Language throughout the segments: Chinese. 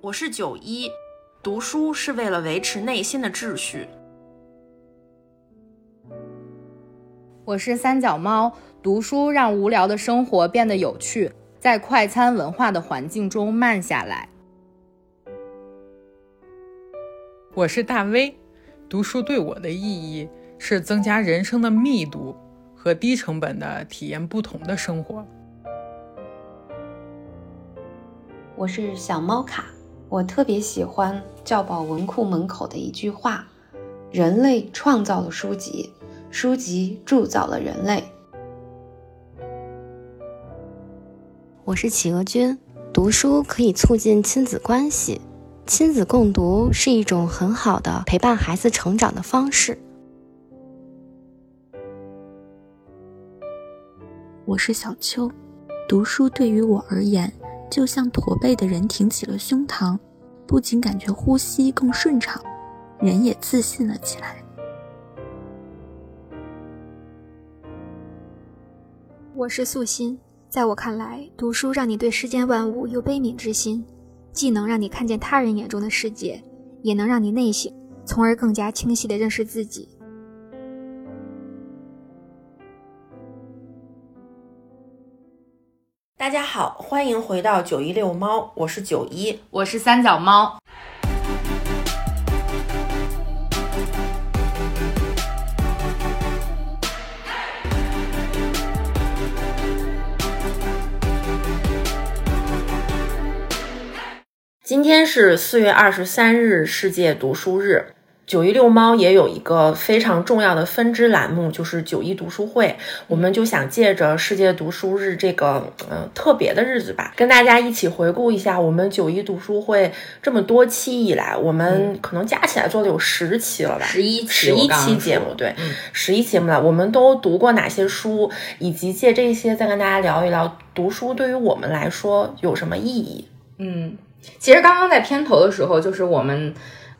我是九一，读书是为了维持内心的秩序。我是三脚猫，读书让无聊的生活变得有趣，在快餐文化的环境中慢下来。我是大威读书对我的意义是增加人生的密度和低成本的体验不同的生活。我是小猫卡，我特别喜欢教保文库门口的一句话：“人类创造了书籍，书籍铸造了人类。”我是企鹅君，读书可以促进亲子关系，亲子共读是一种很好的陪伴孩子成长的方式。我是小秋，读书对于我而言。就像驼背的人挺起了胸膛，不仅感觉呼吸更顺畅，人也自信了起来。我是素心，在我看来，读书让你对世间万物有悲悯之心，既能让你看见他人眼中的世界，也能让你内省，从而更加清晰地认识自己。大家好，欢迎回到九一遛猫，我是九一，我是三脚猫。今天是四月二十三日，世界读书日。九一遛猫也有一个非常重要的分支栏目，就是九一读书会。我们就想借着世界读书日这个嗯特别的日子吧，跟大家一起回顾一下我们九一读书会这么多期以来，我们可能加起来做了有十期了吧，十一十一期节目，对，十一期节目了。我们都读过哪些书，以及借这些再跟大家聊一聊读书对于我们来说有什么意义。嗯，其实刚刚在片头的时候，就是我们。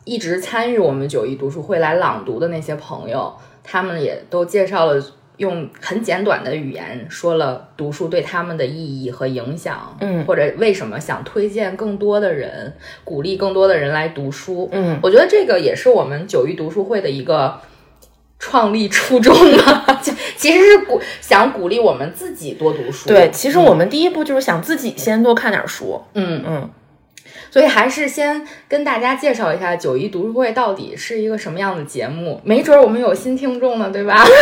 一直参与我们九一读书会来朗读的那些朋友，他们也都介绍了，用很简短的语言说了读书对他们的意义和影响，嗯，或者为什么想推荐更多的人，鼓励更多的人来读书，嗯，我觉得这个也是我们九一读书会的一个创立初衷吧，就其实是鼓想鼓励我们自己多读书。对，其实我们第一步就是想自己先多看点书，嗯。嗯。所以还是先跟大家介绍一下九一读书会到底是一个什么样的节目，没准我们有新听众呢，对吧？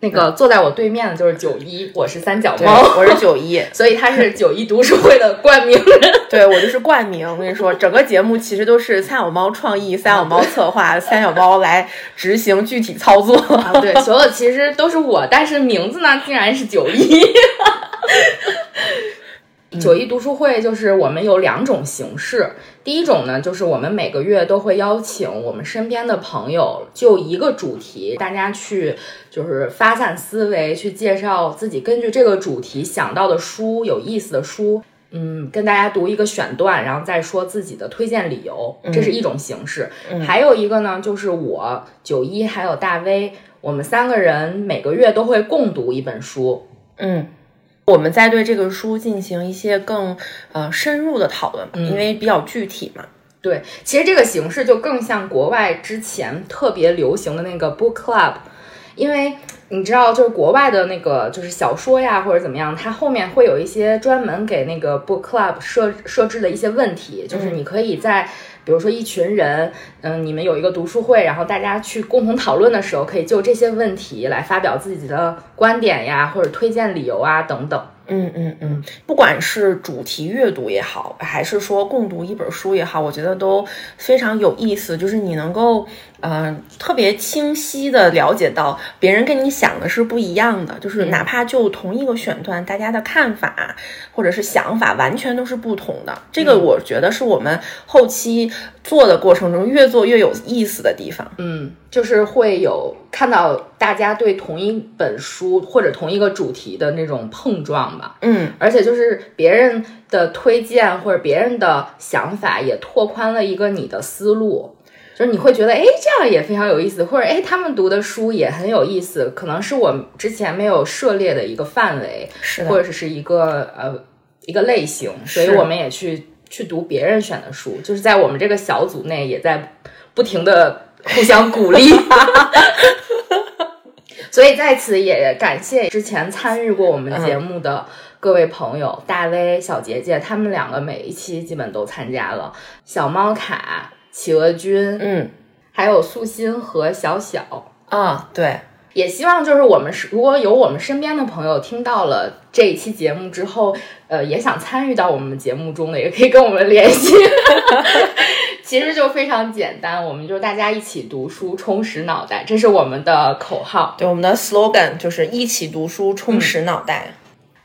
那个坐在我对面的就是九一，我是三脚猫，我是九一，所以他是九一读书会的冠名人，对我就是冠名。我跟你说，整个节目其实都是三脚猫创意，三脚猫策划，三脚猫来执行具体操作。啊对，所有其实都是我，但是名字呢，竟然是九一。九一读书会就是我们有两种形式，第一种呢，就是我们每个月都会邀请我们身边的朋友，就一个主题，大家去就是发散思维，去介绍自己根据这个主题想到的书，有意思的书，嗯，跟大家读一个选段，然后再说自己的推荐理由，这是一种形式。还有一个呢，就是我九一还有大 V，我们三个人每个月都会共读一本书，嗯。我们在对这个书进行一些更呃深入的讨论，因为比较具体嘛。对，其实这个形式就更像国外之前特别流行的那个 book club，因为你知道，就是国外的那个就是小说呀或者怎么样，它后面会有一些专门给那个 book club 设设置的一些问题，就是你可以在。比如说一群人，嗯，你们有一个读书会，然后大家去共同讨论的时候，可以就这些问题来发表自己的观点呀，或者推荐理由啊等等。嗯嗯嗯，不管是主题阅读也好，还是说共读一本书也好，我觉得都非常有意思。就是你能够，嗯，特别清晰的了解到别人跟你想的是不一样的，就是哪怕就同一个选段，大家的看法或者是想法完全都是不同的。这个我觉得是我们后期做的过程中越做越有意思的地方。嗯。就是会有看到大家对同一本书或者同一个主题的那种碰撞吧，嗯，而且就是别人的推荐或者别人的想法也拓宽了一个你的思路，就是你会觉得哎这样也非常有意思，或者哎他们读的书也很有意思，可能是我之前没有涉猎的一个范围，是或者是一个呃一个类型，所以我们也去去读别人选的书，就是在我们这个小组内也在不停的互相鼓励。所以在此也感谢之前参与过我们节目的各位朋友，大威、小杰杰，他们两个每一期基本都参加了。小猫卡、企鹅君，嗯还有素心和小小。啊，对，也希望就是我们是如果有我们身边的朋友听到了这一期节目之后，呃，也想参与到我们节目中的，也可以跟我们联系。其实就非常简单，我们就大家一起读书，充实脑袋，这是我们的口号。对，我们的 slogan 就是一起读书，充实脑袋。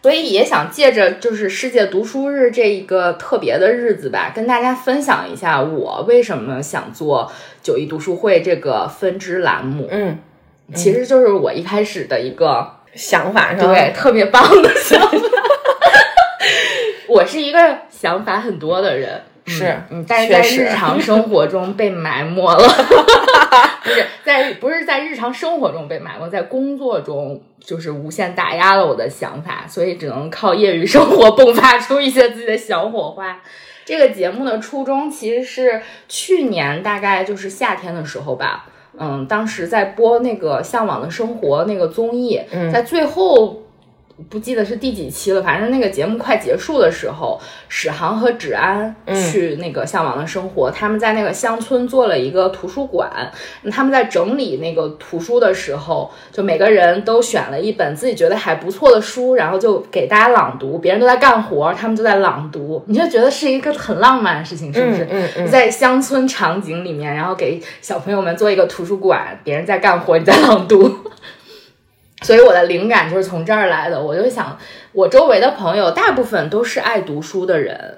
所以也想借着就是世界读书日这一个特别的日子吧，跟大家分享一下我为什么想做九一读书会这个分支栏目。嗯，其实就是我一开始的一个想法是吧？对，特别棒的想法。我是一个想法很多的人，是嗯，但是在日常生活中 被埋没了，不是在不是在日常生活中被埋没，在工作中就是无限打压了我的想法，所以只能靠业余生活迸发出一些自己的小火花。这个节目的初衷其实是去年大概就是夏天的时候吧，嗯，当时在播那个《向往的生活》那个综艺，在最后不记得是第几期了，反正那个节目快结束的时候，史航和芷安去那个《向往的生活》他们在那个乡村做了一个图书馆，他们在整理那个图书的时候，就每个人都选了一本自己觉得还不错的书，然后就给大家朗读，别人都在干活，他们就在朗读，你就觉得是一个很浪漫的事情，是不是？嗯嗯嗯在乡村场景里面，然后给小朋友们做一个图书馆，别人在干活，你在朗读。所以我的灵感就是从这儿来的。我就想，我周围的朋友大部分都是爱读书的人，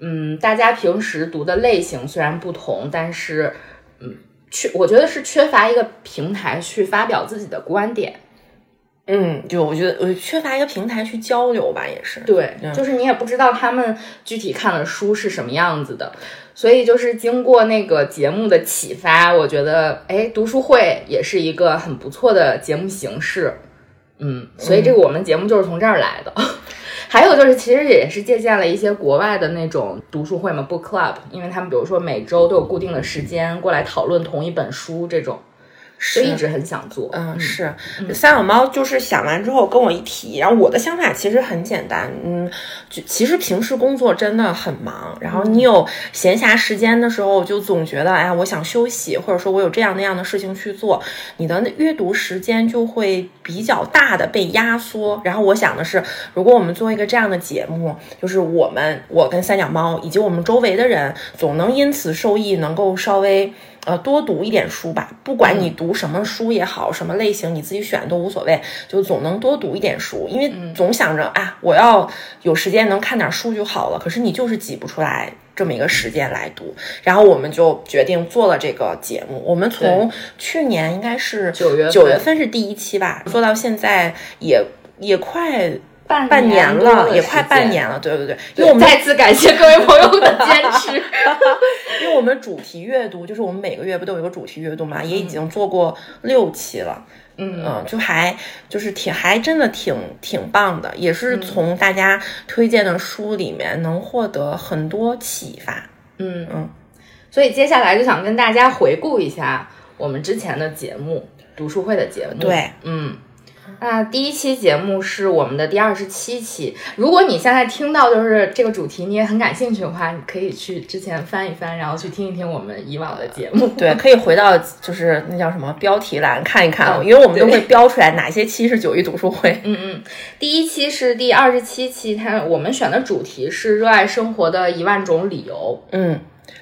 嗯，大家平时读的类型虽然不同，但是，嗯，缺我觉得是缺乏一个平台去发表自己的观点。嗯，就我觉得我缺乏一个平台去交流吧，也是。对，嗯就是你也不知道他们具体看的书是什么样子的，所以就是经过那个节目的启发，我觉得，哎，读书会也是一个很不错的节目形式，嗯，所以这个我们节目就是从这儿来的。还有就是，其实也是借鉴了一些国外的那种读书会嘛，book club，因为他们比如说每周都有固定的时间过来讨论同一本书这种，就一直很想做。嗯，是三脚猫就是想完之后跟我一提，然后我的想法其实很简单，嗯，就其实平时工作真的很忙，然后你有闲暇时间的时候，就总觉得哎呀，我想休息，或者说我有这样那样的事情去做，你的阅读时间就会比较大的被压缩。然后我想的是，如果我们做一个这样的节目，就是我们我跟三脚猫以及我们周围的人，总能因此受益，能够稍微。呃，多读一点书吧，不管你读什么书也好，什么类型你自己选都无所谓，就总能多读一点书，因为总想着啊，我要有时间能看点书就好了。可是你就是挤不出来这么一个时间来读，然后我们就决定做了这个节目。我们从去年应该是九月份九月份是第一期吧，做到现在也也快半半年了，也快半年了，对对对，因为我们再次感谢各位朋友的坚持。因为我们主题阅读，就是我们每个月不都有一个主题阅读嘛，也已经做过六期了。嗯就还就是挺还真的挺挺棒的，也是从大家推荐的书里面能获得很多启发。嗯嗯，所以接下来就想跟大家回顾一下我们之前的节目，读书会的节目。对，嗯。那第一期节目是我们的第二十七期。如果你现在听到就是这个主题，你也很感兴趣的话，你可以去之前翻一翻，然后去听一听我们以往的节目。对，可以回到就是那叫什么标题栏看一看，嗯因为我们都会标出来哪些期是九一读书会。嗯嗯，第一期是第二十七期，它我们选的主题是热爱生活的一万种理由。嗯，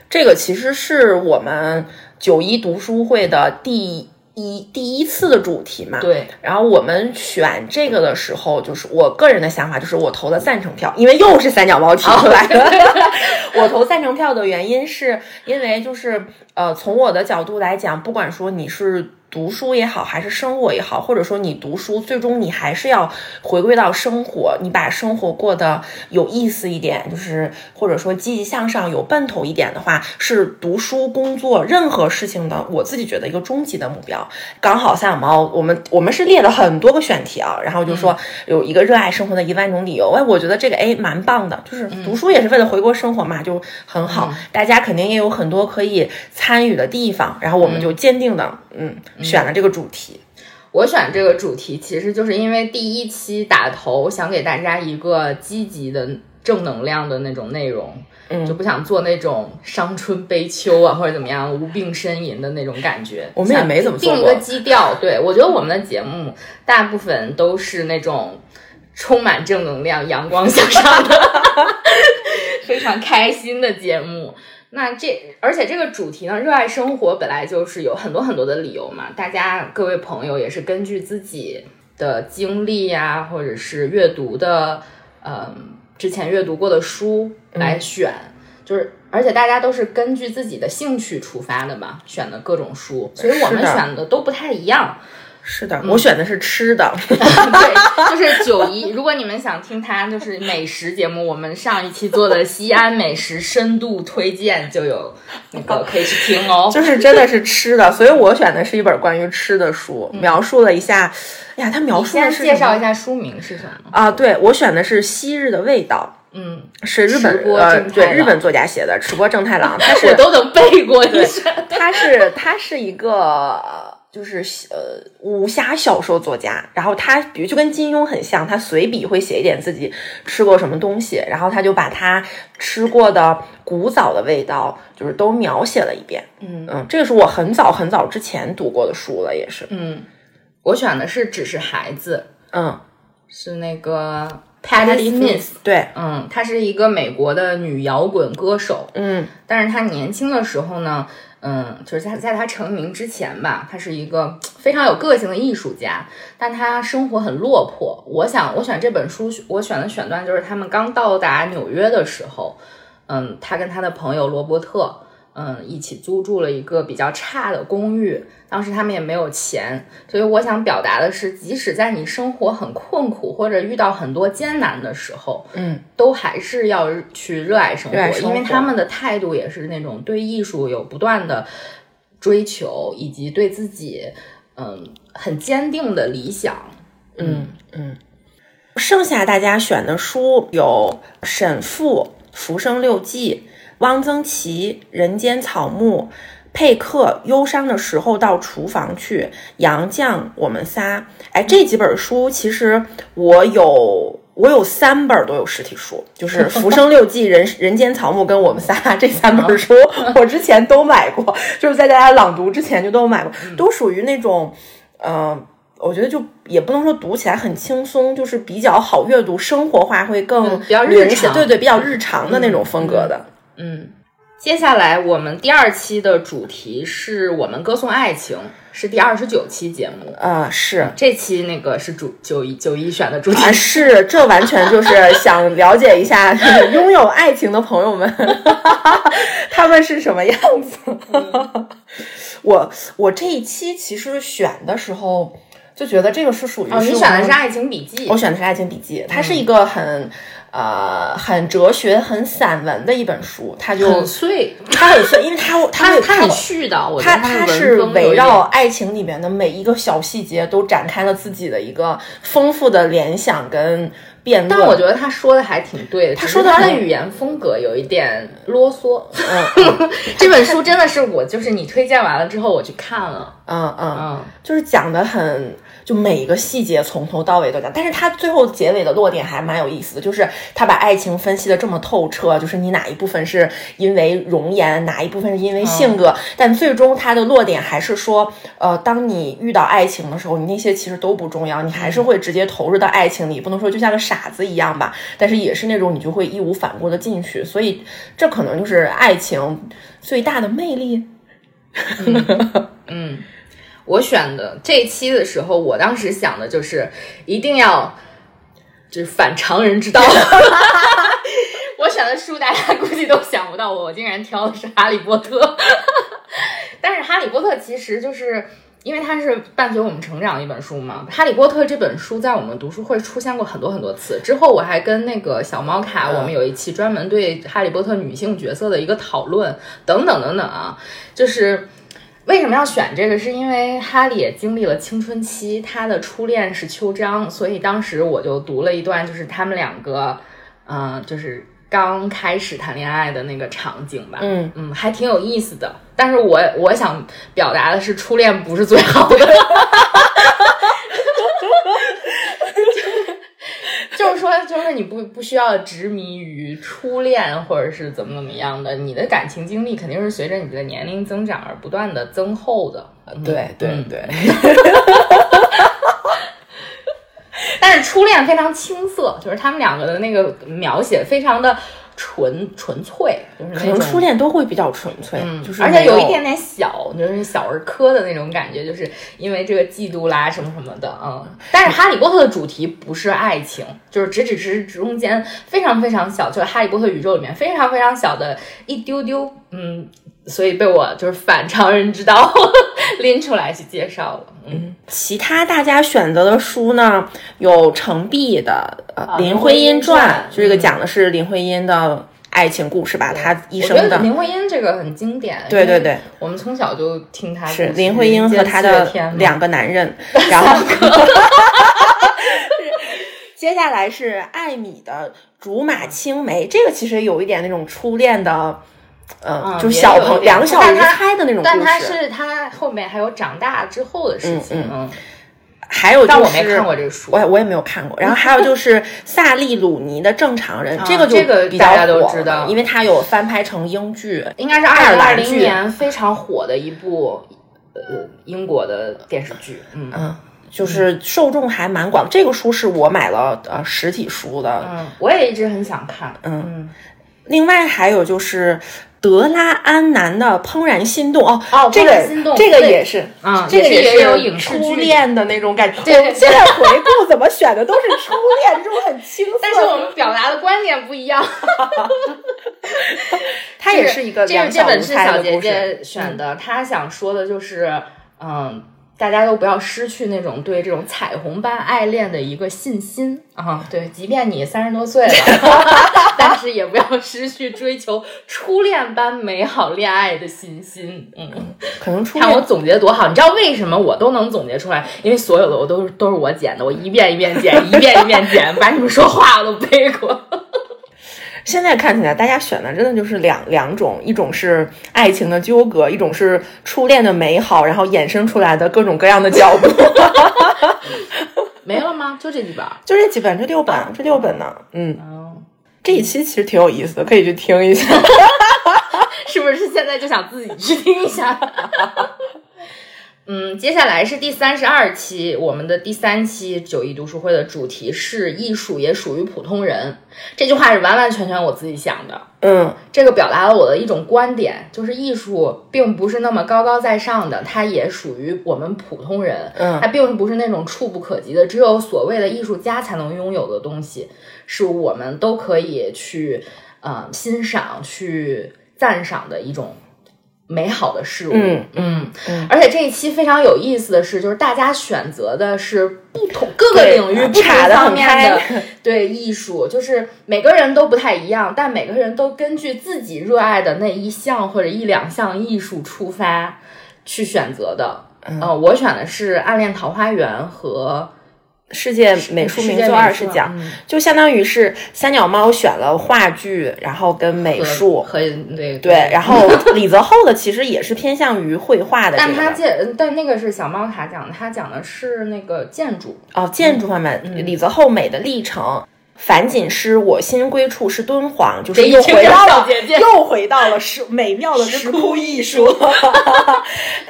这个其实是我们九一读书会的第一第一次的主题嘛。对，然后我们选这个的时候，就是我个人的想法，就是我投了赞成票，因为又是三脚猫提出来的。我投赞成票的原因是因为就是呃，从我的角度来讲，不管说你是读书也好，还是生活也好，或者说你读书，最终你还是要回归到生活，你把生活过得有意思一点，就是或者说积极向上、有奔头一点的话，是读书、工作任何事情的，我自己觉得一个终极的目标。刚好三脚猫，我们我们是列了很多个选题啊，然后就说有一个热爱生活的一万种理由，哎，我觉得这个哎蛮棒的，就是读书也是为了回归生活嘛，就很好。大家肯定也有很多可以参与的地方，然后我们就坚定的嗯选了这个主题。我选这个主题，其实就是因为第一期打头想给大家一个积极的、正能量的那种内容，嗯就不想做那种伤春悲秋啊或者怎么样无病呻吟的那种感觉。我们也没怎么定一个基调。对我觉得我们的节目大部分都是那种充满正能量、阳光向上的，非常开心的节目。那这，而且这个主题呢，热爱生活本来就是有很多很多的理由嘛。大家各位朋友也是根据自己的经历呀、或者是阅读的，嗯，之前阅读过的书来选，就是而且大家都是根据自己的兴趣出发的嘛，选的各种书，所以我们选的都不太一样。是的，我选的是吃的，对，就是九一。如果你们想听他就是美食节目，我们上一期做的西安美食深度推荐就有那个可以去听哦。就是真的是吃的，所以我选的是一本关于吃的书，描述了一下，哎呀，他描述的是介绍一下书名是什么？啊？对我选的是《昔日的味道嗯，》，是日本呃对日本作家写的，池波正太郎，他 是我都能背过。你对是他是他是一个呃就是呃武侠小说作家，然后他比如就跟金庸很像，他随笔会写一点自己吃过什么东西，然后他就把他吃过的古早的味道，就是都描写了一遍。嗯嗯，这个是我很早很早之前读过的书了，也是。嗯，我选的是只是孩子，嗯是那个 Patti Smith。对，嗯，她是一个美国的女摇滚歌手，嗯但是她年轻的时候呢，嗯，就是在在他成名之前吧，他是一个非常有个性的艺术家，但他生活很落魄。我想，我选这本书，我选的选段就是他们刚到达纽约的时候，嗯，他跟他的朋友罗伯特。嗯，一起租住了一个比较差的公寓，当时他们也没有钱，所以我想表达的是，即使在你生活很困苦或者遇到很多艰难的时候，嗯都还是要去热爱生活，生活因为他们的态度也是那种对艺术有不断的追求，以及对自己嗯很坚定的理想。嗯嗯。剩下大家选的书有《沈复》《浮生六记》。汪曾祺《人间草木》，佩克《忧伤的时候到厨房去》，杨绛《我们仨》。哎，这几本书其实我有，我有三本都有实体书，就是《浮生六记》人、人间草木跟《我们仨》这三本书，我之前都买过，就是在大家朗读之前就都买过，都属于那种，呃。我觉得就也不能说读起来很轻松，就是比较好阅读，生活化会更嗯比较日常对对，比较日常的那种风格的。嗯，接下来我们第二期的主题是我们歌颂爱情，是第二十九期节目。啊、是这期那个是主九一九一选的主题啊，是，这完全就是想了解一下 拥有爱情的朋友们，他们是什么样子。我我这一期其实选的时候就觉得这个是属于哦，你选的是《爱情笔记我》。选的是《爱情笔记》，它是一个很呃很哲学、很散文的一本书，它就很碎，它很碎，因为它 它它它很它絮叨，它它是围绕爱情里面的每一个小细节都展开了自己的一个丰富的联想跟辩论。但我觉得他说的还挺对的，他说的他的语言风格有一点啰嗦。嗯 这本书真的是我，就是你推荐完了之后我去看了，嗯嗯，嗯，就是讲的很，就每一个细节从头到尾都讲，但是他最后结尾的落点还蛮有意思的，就是他把爱情分析的这么透彻，就是你哪一部分是因为容颜，哪一部分是因为性格，但最终他的落点还是说，呃，当你遇到爱情的时候，你那些其实都不重要，你还是会直接投入到爱情里，不能说就像个傻子一样吧，但是也是那种你就会义无反顾的进去，所以这可能就是爱情最大的魅力。嗯，我选的这一期的时候，我当时想的就是一定要就是反常人之道。我选的书，大家估计都想不到，我我竟然挑的是《哈利波特》。但是《哈利波特》其实就是因为它是伴随我们成长的一本书嘛，《哈利波特》这本书在我们读书会出现过很多很多次。之后我还跟那个小猫卡，我们有一期专门对《哈利波特》女性角色的一个讨论，等等等等啊。就是为什么要选这个？是因为哈利也经历了青春期，他的初恋是秋张，所以当时我就读了一段，就是他们两个，嗯、就是刚开始谈恋爱的那个场景吧。嗯嗯，还挺有意思的。但是我我想表达的是，初恋不是最好的。就是说，就是你不不需要执迷于初恋，或者是怎么怎么样的，你的感情经历肯定是随着你的年龄增长而不断的增厚的。嗯对对嗯对，但是初恋非常青涩，就是他们两个的那个描写非常的纯纯粹，就是可能初恋都会比较纯粹，嗯，就是而且有一点点小，就是小儿科的那种感觉，就是因为这个嫉妒啦什么什么的，嗯。但是《哈利波特》的主题不是爱情，就是只只是中间非常非常小，就是《哈利波特》宇宙里面非常非常小的一丢丢，嗯，所以被我就是反常人之道 拎出来去介绍了，嗯。其他大家选择的书呢，有程璧的《林徽因传》这个讲的是林徽因的爱情故事吧，她一生的。林徽因这个很经典，对对对，我们从小就听她是林徽因和她的两个男人，然后 接下来是艾米的《竹马青梅》，这个其实有一点那种初恋的，呃，嗯就小朋两小无但它猜的那种但它故事。是他后面还有长大之后的事情，嗯嗯，还有就是但我没看过这个书我也我也没有看过。然后还有就是 萨利鲁尼的《正常人》，这个就这个比较大家都火知道因为它有翻拍成英剧。应该是爱二零二零年非常火的一部呃英国的电视剧，嗯嗯，就是受众还蛮广。这个书是我买了呃实体书的。嗯，我也一直很想看，嗯嗯，另外还有就是德拉安南的《怦然心动》哦，哦这个这个也是。啊，这个也是也有影视，初恋的那种感觉。对我们现在回顾怎么选的都是初恋，这种很青涩。但是我们表达的观点不一样。他也是一个这这本是小姐。姐选的，她想说的就是，嗯。大家都不要失去那种对这种彩虹般爱恋的一个信心啊！对，即便你三十多岁了，但是也不要失去追求初恋般美好恋爱的信心。嗯，可能初看我总结多好，你知道为什么我都能总结出来？因为所有的我都是都是我剪的，我一遍一遍剪，一遍一遍剪，把你们说话我都背过。现在看起来，大家选的真的就是两两种，一种是爱情的纠葛，一种是初恋的美好，然后衍生出来的各种各样的角度。没了吗？就这几本儿？就这几本，这六本，这六本呢，嗯，哦，这一期其实挺有意思的，可以去听一下。是不是现在就想自己去听一下？嗯，接下来是第三十二期，我们的第三期九一读书会的主题是“艺术也属于普通人”。这句话是完完全全我自己想的，嗯这个表达了我的一种观点，就是艺术并不是那么高高在上的，它也属于我们普通人。嗯它并不是那种触不可及的，只有所谓的艺术家才能拥有的东西，是我们都可以去呃欣赏、去赞赏的一种美好的事物。嗯。嗯。嗯。而且这一期非常有意思的是，就是大家选择的是不同各个领域不同方面的 对艺术，就是每个人都不太一样，但每个人都根据自己热爱的那一项或者一两项艺术出发去选择的。嗯、呃，我选的是《暗恋桃花源》和世界美术名作二十奖，嗯就相当于是三脚猫选了话剧，然后跟美术。和对对，然后李泽厚的其实也是偏向于绘画的这但他建，但那个是小猫卡讲的，他讲的是那个建筑，哦，建筑方面，嗯李泽厚美的历程。樊锦诗，我心归处是敦煌，就是又回到了又回到了石美妙的石窟艺术。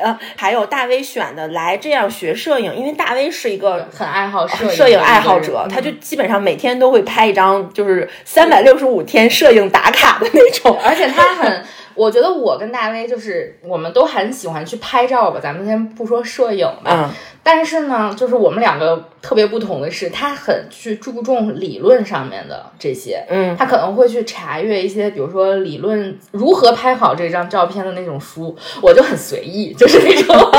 呃，还有大 V 选的来这样学摄影，因为大 V 是一个很爱好摄影摄影爱好者，他就嗯基本上每天都会拍一张，就是三百六十五天摄影打卡的那种。而且他很，我觉得我跟大威就是我们都很喜欢去拍照吧，咱们先不说摄影吧，嗯但是呢，就是我们两个特别不同的是，他很去注重理论上面的这些，嗯他可能会去查阅一些，比如说理论如何拍好这张照片的那种书，我就很随意，就是那种。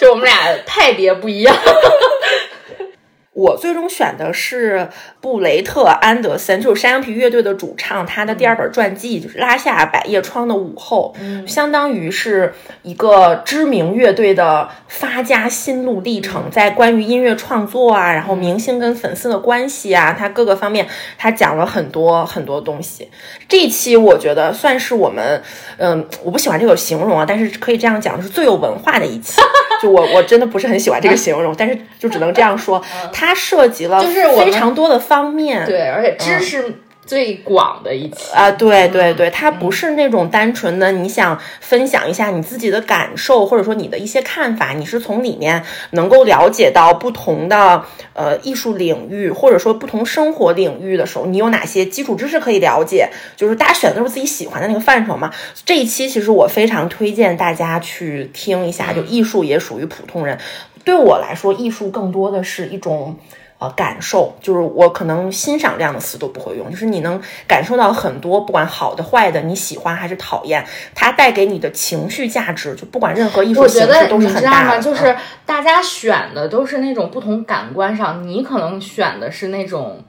就我们俩派别不一样。我最终选的是布雷特·安德森，就是山羊皮乐队的主唱，他的第二本传记就是《拉下百叶窗的午后》，相当于是一个知名乐队的发家心路历程，在关于音乐创作啊，然后明星跟粉丝的关系啊，他各个方面，他讲了很多很多东西。这一期我觉得算是我们，嗯，我不喜欢这个形容啊，但是可以这样讲，是最有文化的一期。就我我真的不是很喜欢这个形容，但是就只能这样说，它涉及了就是非常多的方面，对，而且知识最广的一期。啊，对对对，它不是那种单纯的你想分享一下你自己的感受，或者说你的一些看法，你是从里面能够了解到不同的呃艺术领域，或者说不同生活领域的时候，你有哪些基础知识可以了解？就是大家选的都是自己喜欢的那个范畴嘛。这一期其实我非常推荐大家去听一下，就艺术也属于普通人。对我来说，艺术更多的是一种。呃，感受就是我可能欣赏这样的词都不会用，就是你能感受到很多，不管好的坏的，你喜欢还是讨厌，它带给你的情绪价值，就不管任何艺术我形式都是很知道吗？大的。就是嗯大家选的都是那种不同感官上，你可能选的是那种。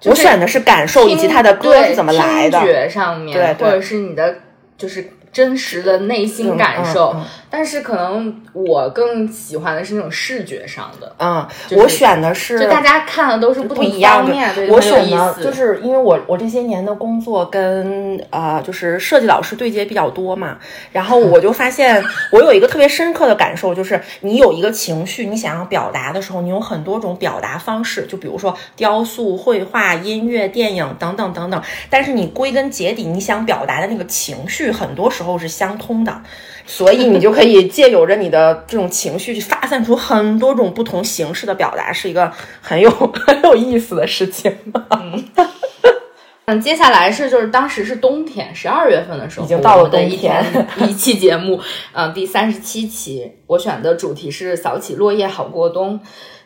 就是我选的是感受以及它的歌是怎么来的听。觉上面，对对或者是你的就是真实的内心感受。嗯嗯但是可能我更喜欢的是那种视觉上的，嗯，就是我选的是就大家看的都是不一样的方面，对，我选的就是因为我我这些年的工作跟呃就是设计老师对接比较多嘛，然后我就发现 我有一个特别深刻的感受，就是你有一个情绪，你想要表达的时候，你有很多种表达方式，就比如说雕塑、绘画、音乐、电影等等等等，但是你归根结底，你想表达的那个情绪，很多时候是相通的。所以你就可以借由着你的这种情绪，去发散出很多种不同形式的表达，是一个很有 很有意思的事情。嗯，接下来是就是当时是冬天，十二月份的时候，已经到了的一冬天天一期节目，嗯、第三十七期，我选的主题是扫起落叶好过冬。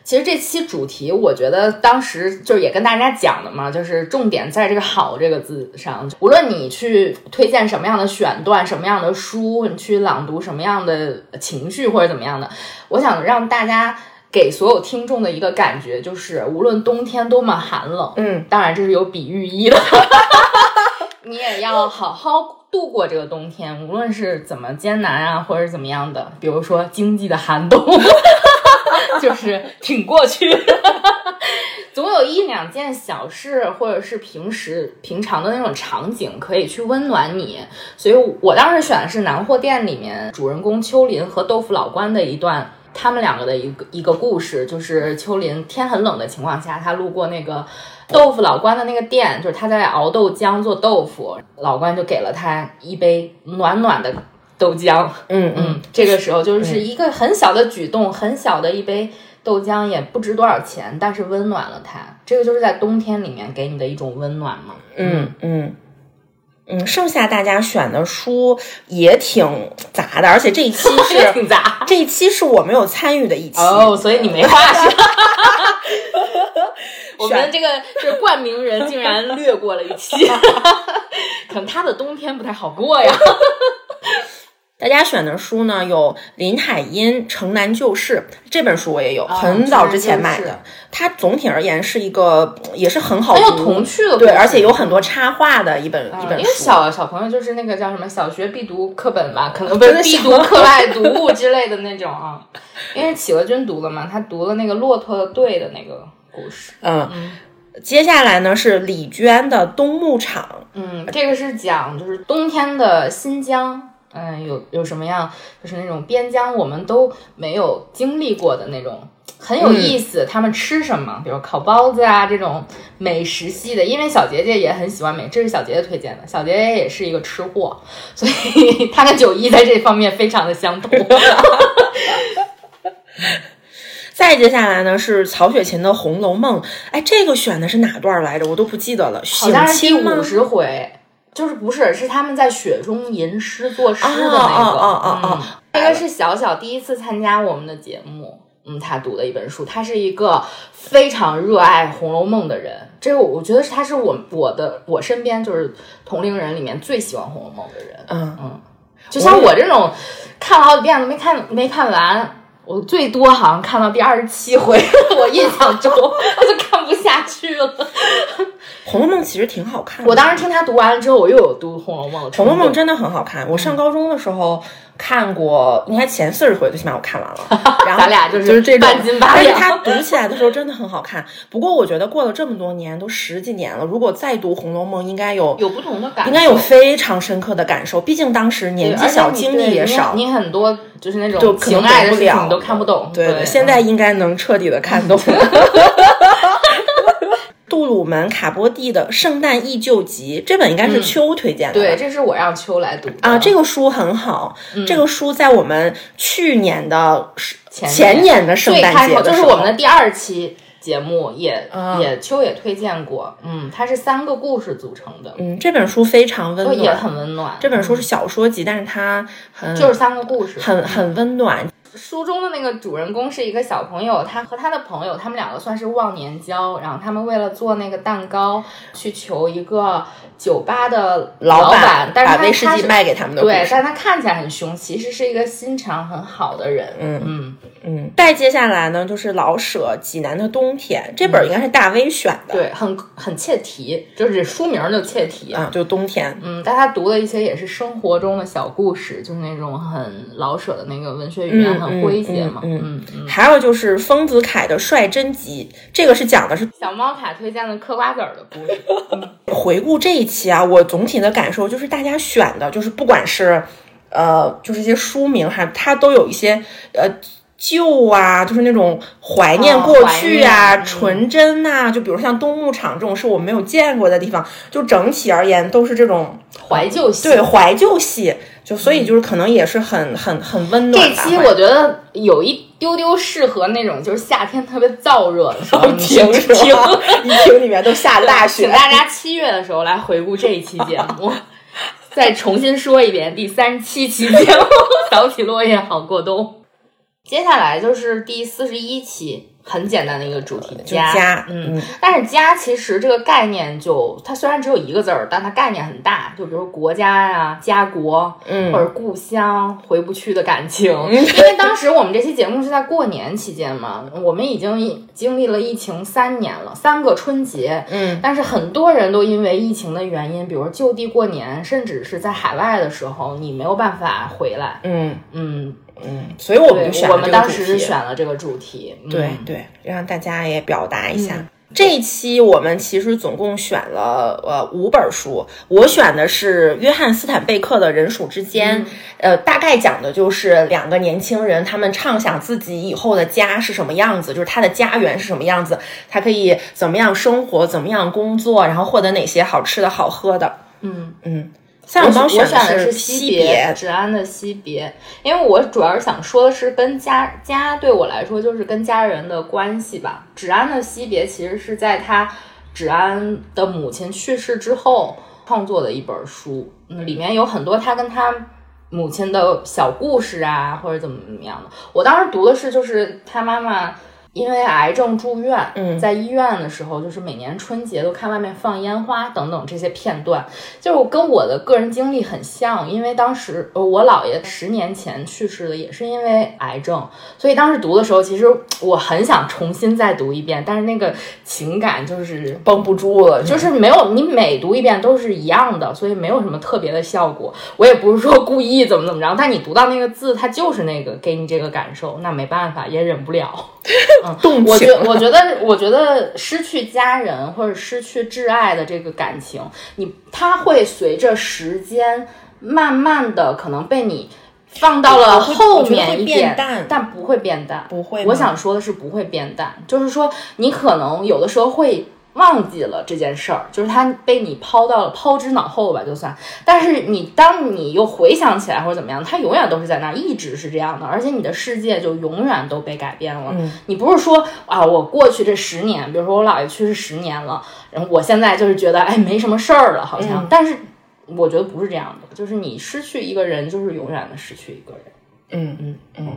其实这期主题，我觉得当时就是也跟大家讲的嘛，就是重点在这个“好”这个字上。无论你去推荐什么样的选段、什么样的书，你去朗读什么样的情绪或者怎么样的，我想让大家给所有听众的一个感觉，就是无论冬天多么寒冷，嗯，当然这是有比喻意的，你也要好好度过这个冬天，无论是怎么艰难啊，或者怎么样的，比如说经济的寒冬，就是挺过去。总有一两件小事，或者是平时平常的那种场景，可以去温暖你。所以我当时选的是《南货店》里面主人公秋林和豆腐老关的一段，他们两个的一个一个故事，就是秋林天很冷的情况下，他路过那个豆腐老关的那个店，就是他在熬豆浆做豆腐，老关就给了他一杯暖暖的豆浆。嗯嗯，嗯，这个时候就是一个很小的举动，很小的一杯豆浆，也不值多少钱，但是温暖了他。这个就是在冬天里面给你的一种温暖嘛。嗯嗯嗯，剩下大家选的书也挺杂的，而且这一期 是挺杂这一期是我没有参与的一期。哦，所以你没话说。我们这个这冠名人竟然略过了一期，可能他的冬天不太好过呀。大家选的书呢，有林海音《城南旧事》这本书，我也有，哦很早之前买的。它总体而言是一个也是很好很有读童趣的对，而且有很多插画的一本、一本因为。小小朋友就是那个叫什么小学必读课本吧，可能不是必读课外读物之类的那种啊。因为企鹅君读了嘛，他读了那个骆驼队的那个故事。嗯，接下来呢是李娟的《冬牧场》。嗯，这个是讲就是冬天的新疆，嗯，有有什么样，就是那种边疆我们都没有经历过的那种，很有意思。他们吃什么？比如烤包子啊这种美食系的，因为小杰杰也很喜欢美，这是小杰杰推荐的。小杰杰也是一个吃货，所以 他跟九一在这方面非常的相同。再接下来呢是曹雪芹的《红楼梦》。哎，这个选的是哪段来着？我都不记得了。好像是第五十回。就是不是是他们在雪中吟诗作诗的那个，哦哦哦哦嗯这个是小小第一次参加我们的节目，嗯，他读的一本书，他是一个非常热爱《红楼梦》的人，这个我觉得是他是我我的我身边就是同龄人里面最喜欢《红楼梦》的人，嗯嗯，就像我这种看了好几遍都没看没看完，我最多好像看到第二十七回，我印象中 我就看不下去了。《红楼梦》其实挺好看的。我当时听他读完了之后，我又有读《红楼梦》的《。红楼梦》真的很好看。我上高中的时候看过，应该前四十回最起码我看完了。然后咱俩就是就是这种半斤八两而且他读起来的时候真的很好看。不过我觉得过了这么多年，都十几年了，如果再读《红楼梦》，应该有 有不同的感受，应该有非常深刻的感受。毕竟当时年纪小，经历也少，你很多就是那种情爱的事情你都看不懂。对对，现在应该能彻底的看懂。杜鲁门·卡波蒂的《圣诞忆旧集》这本应该是秋推荐的吧、对，这是我让秋来读的。啊，这个书很好。这个书在我们去年的前前年的圣诞节就是我们的第二期节目也、啊。也秋也推荐过，嗯，它是三个故事组成的，嗯，这本书非常温暖，就也很温暖。这本书是小说集，但是它很就是三个故事，很很温暖。书中的那个主人公是一个小朋友，他和他的朋友，他们两个算是忘年交，然后他们为了做那个蛋糕，去求一个酒吧的老板，但是把威士忌卖给他们的对，事。但他看起来很凶，其实是一个心肠很好的人。嗯嗯，嗯，再接下来呢，就是老舍《济南的冬天》这本应该是大 V 选的，对，很很切题，就是书名就切题。啊，就冬天。嗯，但他读的一些也是生活中的小故事，就是那种很老舍的那个文学语言，嗯很诙谐嘛。嗯嗯嗯嗯还有就是丰子恺的《率真集》，这个是讲的是小猫卡推荐的嗑瓜子儿的故事。回顾这一期啊，我总体的感受就是大家选的，就是不管是呃，就是一些书名哈它都有一些呃。旧啊，就是那种怀念哦过去啊，纯真呐、就比如像冬牧场这种是我没有见过的地方，就整体而言都是这种怀旧系。对怀旧系，就所以就是可能也是很很很温暖这。期我觉得有一丢丢适合那种就是夏天特别燥热的时候，你听去是吧？一听里面都下大雪 请，大家七月的时候来回顾这一期节目。再重新说一遍，第三十七期节目，早起落叶好过冬。接下来就是第四十一期，很简单的一个主题，就家，嗯，嗯。但是家其实这个概念就它虽然只有一个字儿，但它概念很大，就比如国家呀、家国，嗯。或者故乡回不去的感情。因为当时我们这期节目是在过年期间嘛，我们已经经历了疫情三年了，三个春节，嗯，但是很多人都因为疫情的原因，比如就地过年，甚至是在海外的时候，你没有办法回来。嗯嗯，嗯，所以我们就选，了我们当时是选了这个主题。嗯对对，让大家也表达一下。嗯这一期我们其实总共选了呃五本书，我选的是约翰斯坦贝克的《人鼠之间》，呃，大概讲的就是两个年轻人他们畅想自己以后的家是什么样子，就是他的家园是什么样子，他可以怎么样生活，怎么样工作，然后获得哪些好吃的好喝的。嗯。嗯，赛我尔邦我选的是惜别，芷安的惜别，因为我主要是想说的是跟家家对我来说就是跟家人的关系吧。芷安的惜别其实是在他芷安的母亲去世之后创作的一本书，嗯，里面有很多他跟他母亲的小故事啊，或者怎么怎么样的。我当时读的是就是他妈妈。因为癌症住院，嗯在医院的时候，就是每年春节都看外面放烟花等等这些片段，就是跟我的个人经历很像，因为当时呃我姥爷十年前去世的，也是因为癌症，所以当时读的时候，其实我很想重新再读一遍，但是那个情感就是绷不住了，就是没有你每读一遍都是一样的，所以没有什么特别的效果。我也不是说故意怎么怎么着，但你读到那个字，它就是那个给你这个感受，那没办法，也忍不了。嗯，动我觉我觉得，我觉得失去家人或者失去挚爱的这个感情，你它会随着时间慢慢的可能被你放到了后面一点，变淡但不会变淡，不会我想说的是不会变淡，就是说你可能有的时候会。忘记了这件事儿，就是他被你抛到了抛之脑后吧，就算。但是你当你又回想起来或者怎么样，他永远都是在那儿，一直是这样的，而且你的世界就永远都被改变了。嗯你不是说啊，我过去这十年，比如说我姥爷去世十年了，然后我现在就是觉得哎没什么事儿了，好像，嗯但是我觉得不是这样的，就是你失去一个人，就是永远的失去一个人。嗯嗯嗯，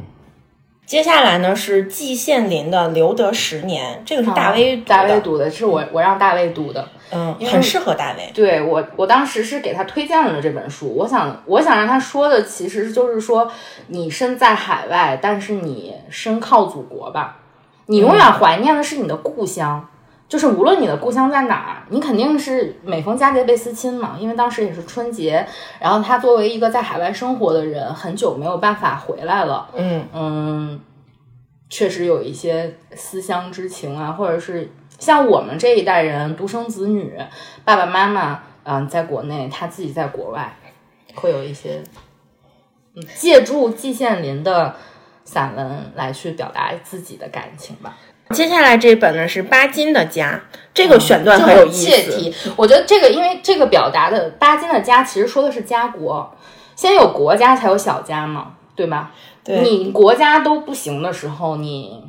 接下来呢是季羡林的《留得十年》，这个是大威读的大卫读的，是我我让大卫读的。嗯，很适合大卫。对我，我当时是给他推荐了这本书。我想，我想让他说的，其实就是说，你身在海外，但是你身靠祖国吧。你永远怀念的是你的故乡，就是无论你的故乡在哪儿，你肯定是每逢佳节倍思亲嘛。因为当时也是春节，然后他作为一个在海外生活的人，很久没有办法回来了。嗯嗯，确实有一些思乡之情啊，或者是像我们这一代人独生子女，爸爸妈妈嗯、在国内，他自己在国外，会有一些嗯借助季羡林的散文来去表达自己的感情吧。接下来这本呢是巴金的家，这个选段很有意思。题。我觉得这个，因为这个表达的巴金的家，其实说的是家国，先有国家才有小家嘛，对吧？对你国家都不行的时候，你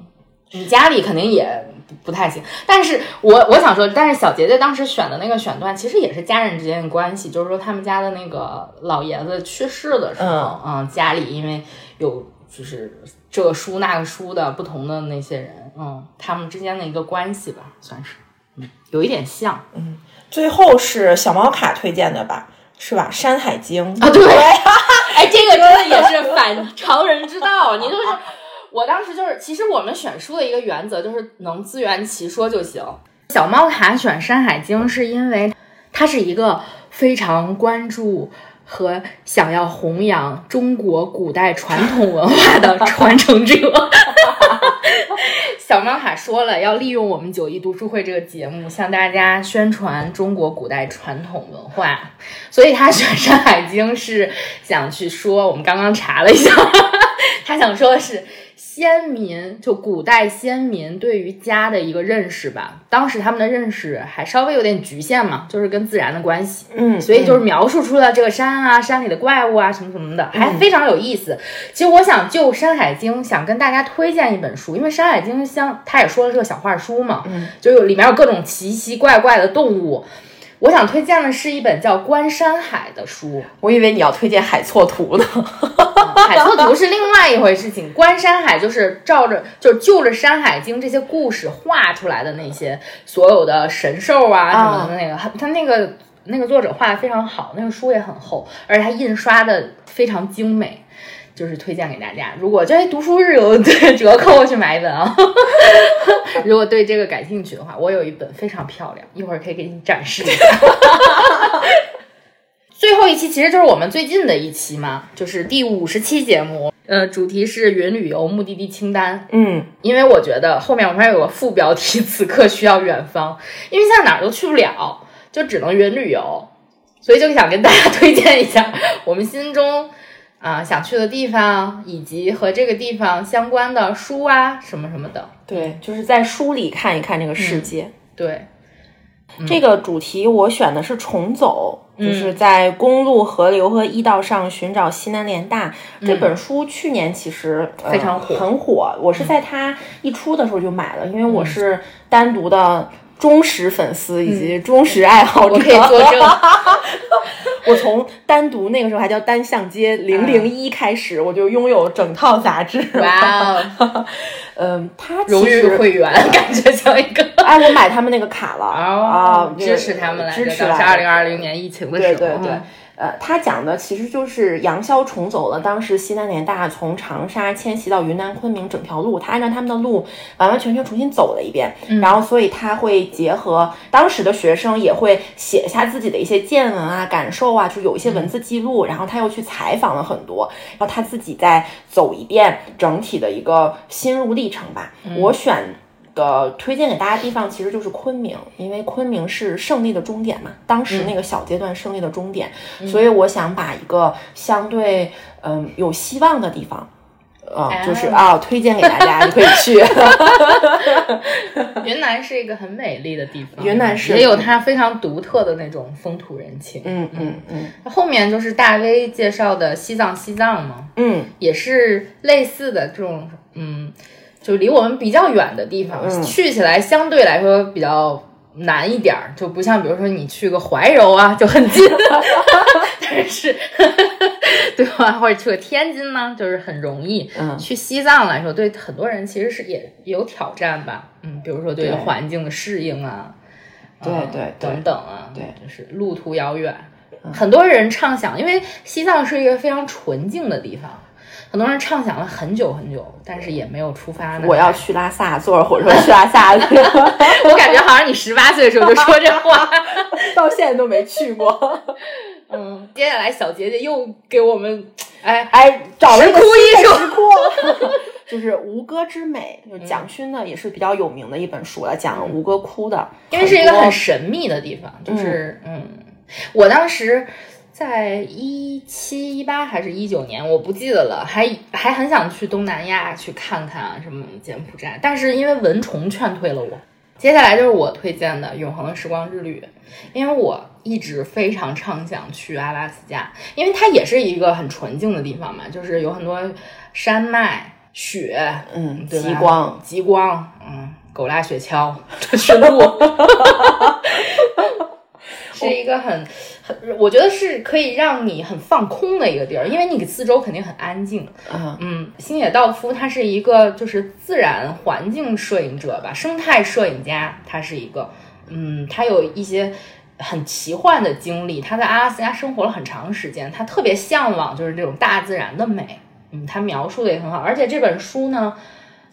你家里肯定也不不太行。但是我我想说，但是小杰杰当时选的那个选段，其实也是家人之间的关系，就是说他们家的那个老爷子去世的时候，嗯家里因为有就是这个书那个书的不同的那些人，嗯，他们之间的一个关系吧，算是，嗯，有一点像。嗯最后是小猫卡推荐的吧？是吧？《山海经》啊，对，哎，这个真的也是 反常人之道。你就是，我当时就是，其实我们选书的一个原则就是能自圆其说就行。小猫卡选《山海经》是因为它是一个非常关注和想要弘扬中国古代传统文化的 传承者。小猫卡说了，要利用我们九一读书会这个节目，向大家宣传中国古代传统文化。所以他选《山海经》是想去说，我们刚刚查了一下，他想说的是先民，就古代先民对于家的一个认识吧。当时他们的认识还稍微有点局限嘛，就是跟自然的关系。嗯，所以就是描述出了这个山啊、山里的怪物啊什么什么的，还非常有意思。其实我想就《山海经》想跟大家推荐一本书，因为《山海经》像他也说了是个小画书嘛，嗯，就有里面有各种奇奇怪怪的动物。我想推荐的是一本叫《观山海》的书，我以为你要推荐海错图呢。海错图是另外一回事情，观山海就是照着就是就着《山海经》这些故事画出来的那些所有的神兽啊什么的那个，他那个那个作者画的非常好，那个书也很厚，而且它印刷的非常精美。就是推荐给大家，如果这哎读书日有 对折扣，去买一本啊。如果对这个感兴趣的话，我有一本非常漂亮，一会儿可以给你展示一下。最后一期其实就是我们最近的一期嘛，就是第五十期节目，呃，主题是云旅游目的地清单。嗯，因为我觉得后面我们还有个副标题，此刻需要远方，因为现在哪儿都去不了，就只能云旅游，所以就想跟大家推荐一下我们心中啊、想去的地方，以及和这个地方相关的书啊什么什么的。对，就是在书里看一看这个世界。对，这个主题我选的是重走，嗯就是在公路、河流和驿道上寻找西南联大。这本书去年其实、非常火嗯很火。我是在它一出的时候就买了，因为我是单独的忠实粉丝以及忠实爱好者。嗯我可以作证。我从单独那个时候还叫单向街零零一开始，我就拥有整套杂志。哇哦，嗯，他荣誉会员，感觉像一个。哎，我买他们那个卡了啊，这个支持他们来着，支持当时来着二零二零年疫情的时候，对对对嗯，呃，他讲的其实就是杨逍重走了当时西南联大从长沙迁徙到云南昆明整条路，他按照他们的路完完全全重新走了一遍，嗯然后所以他会结合当时的学生也会写下自己的一些见闻啊、感受啊，就有一些文字记录，然后他又去采访了很多，然后他自己再走一遍整体的一个心路历程吧。我选。的推荐给大家地方其实就是昆明，因为昆明是胜利的终点嘛，当时那个小阶段胜利的终点，所以我想把一个相对嗯、有希望的地方，呃，就是啊推荐给大家，你可以去。云南是一个很美丽的地方，云南是。也有它非常独特的那种风土人情。嗯嗯。嗯后面就是大 V 介绍的西藏，西藏嘛，嗯，也是类似的这种，嗯，就离我们比较远的地方，嗯去起来相对来说比较难一点儿，就不像比如说你去个怀柔啊就很近，但是 对吧？或者去个天津呢，就是很容易。嗯去西藏来说，对很多人其实是也有挑战吧。嗯，比如说对对环境的适应啊，对对等等啊，对就是路途遥远。很多人畅想，因为西藏是一个非常纯净的地方，很多人畅想了很久很久，但是也没有出发呢。我要去拉萨，坐着火车去拉萨去，我感觉好像你十八岁的时候就说这话。到现在都没去过。嗯，接下来小杰杰又给我们，哎，哎，找了一个石窟新的艺术石窟，就是《吴哥之美》，就是蒋勋的，也是比较有名的一本书了，讲吴哥窟的，因为是一个很神秘的地方，就是嗯我当时在一七一八还是一九年，我不记得了，还还很想去东南亚去看看啊，什么柬埔寨，但是因为蚊虫劝退了我。接下来就是我推荐的《永恒的时光之旅》，因为我一直非常畅想去阿拉斯加，因为它也是一个很纯净的地方嘛，就是有很多山脉、雪，嗯，对极光，极光，嗯，狗拉雪橇，这是路，是一个很很，我觉得是可以让你很放空的一个地儿，因为你四周肯定很安静。嗯嗯，星野道夫他是一个就是自然环境摄影者吧，生态摄影家，他是一个，嗯，他有一些很奇幻的经历，他在阿拉斯加生活了很长时间，他特别向往就是这种大自然的美，嗯，他描述的也很好，而且这本书呢，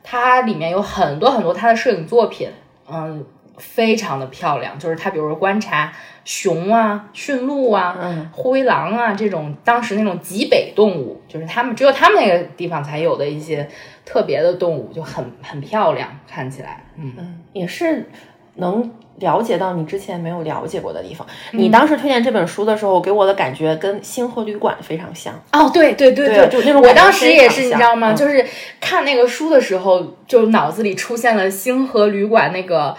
它里面有很多很多他的摄影作品，嗯，非常的漂亮，就是他比如说观察熊啊、驯鹿啊、嗯灰狼啊这种当时那种极北动物，就是他们只有他们那个地方才有的一些特别的动物，就很很漂亮，看起来，嗯，嗯，也是能了解到你之前没有了解过的地方。嗯你当时推荐这本书的时候，给我的感觉跟《星河旅馆》非常像。哦，对对对对就那种我当时也是，你知道吗？嗯就是看那个书的时候，就脑子里出现了星河旅馆那个，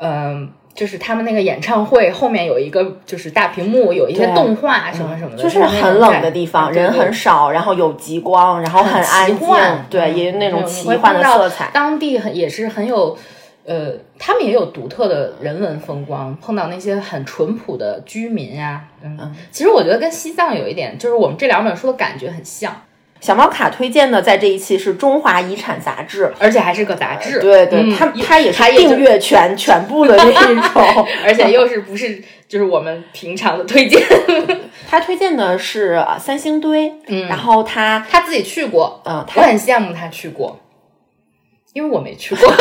嗯、就是他们那个演唱会后面有一个就是大屏幕，有一些动画什么什么的，就是很冷的地方，人很少，然后有极光，然后很安静对，嗯也有那种奇幻的色彩。当地很也是很有，呃，他们也有独特的人文风光，碰到那些很淳朴的居民呀、嗯，其实我觉得跟西藏有一点，就是我们这两本书的感觉很像，小猫卡推荐的在这一期是《中华遗产杂志》。而且还是个杂志，对对，嗯它它也是订阅全全部的那一种。而且又是不是就是我们平常的推荐，他推荐的是呃三星堆，嗯然后他他自己去过，嗯我他很羡慕他去过，因为我没去过。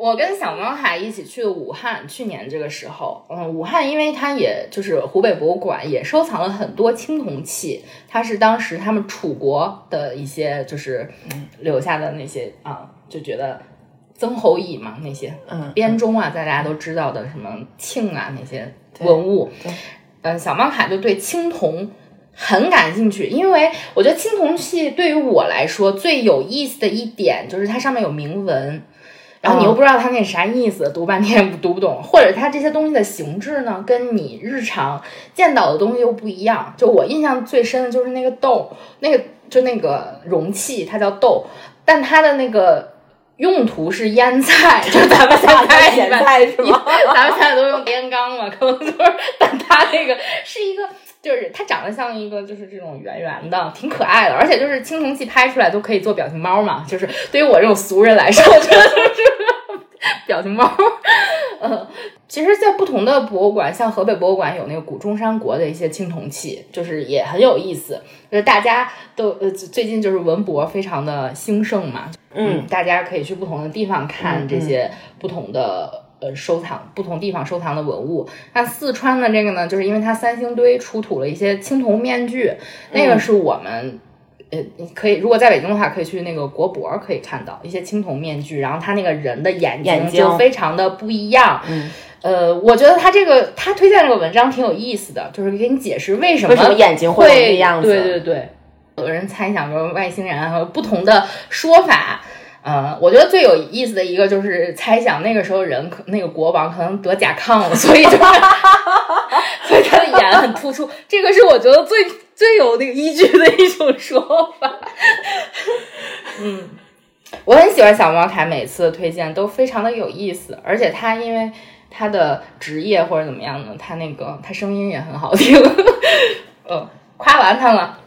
我跟小猫海一起去的武汉，去年这个时候，嗯，武汉因为它也就是湖北博物馆也收藏了很多青铜器，它是当时他们楚国的一些就是留下的那些啊，就觉得曾侯乙嘛那些，嗯编钟啊，大家都知道的什么磬啊那些文物，对。嗯，小猫卡就对青铜很感兴趣，因为我觉得青铜器对于我来说最有意思的一点就是它上面有铭文。然后你又不知道它那啥意思，读半天也读不懂，或者它这些东西的形制呢，跟你日常见到的东西又不一样。就我印象最深的就是那个豆，那个就那个容器，它叫豆，但它的那个用途是腌菜，就咱们现在一咸般菜是吗？咱们现在都用烟缸嘛，可能就是，但它那个是一个，就是它长得像一个就是这种圆圆的，挺可爱的，而且就是青铜器拍出来都可以做表情包嘛，就是对于我这种俗人来说，我觉得就是表情包。嗯，其实，在不同的博物馆，像河北博物馆有那个古中山国的一些青铜器，就是也很有意思。就是大家都呃最近就是文博非常的兴盛嘛，嗯，大家可以去不同的地方看嗯这些不同的、呃收藏，不同地方收藏的文物。那四川的这个呢，就是因为它三星堆出土了一些青铜面具，那个是我们。呃，你可以，如果在北京的话，可以去那个国博，可以看到一些青铜面具，然后他那个人的眼睛就非常的不一样。嗯，呃，我觉得他这个他推荐这个文章挺有意思的，就是给你解释为什么眼睛会有会那样子对对对，有的人猜想说外星人啊，和不同的说法。呃，我觉得最有意思的一个就是猜想那个时候人可那个国王可能得甲亢了，所以就是 所以他的眼很突出，这个是我觉得最最有那个依据的一种说法。嗯，我很喜欢小猫凯，每次的推荐都非常的有意思，而且他因为他的职业或者怎么样呢，他那个他声音也很好听。嗯，夸完他了，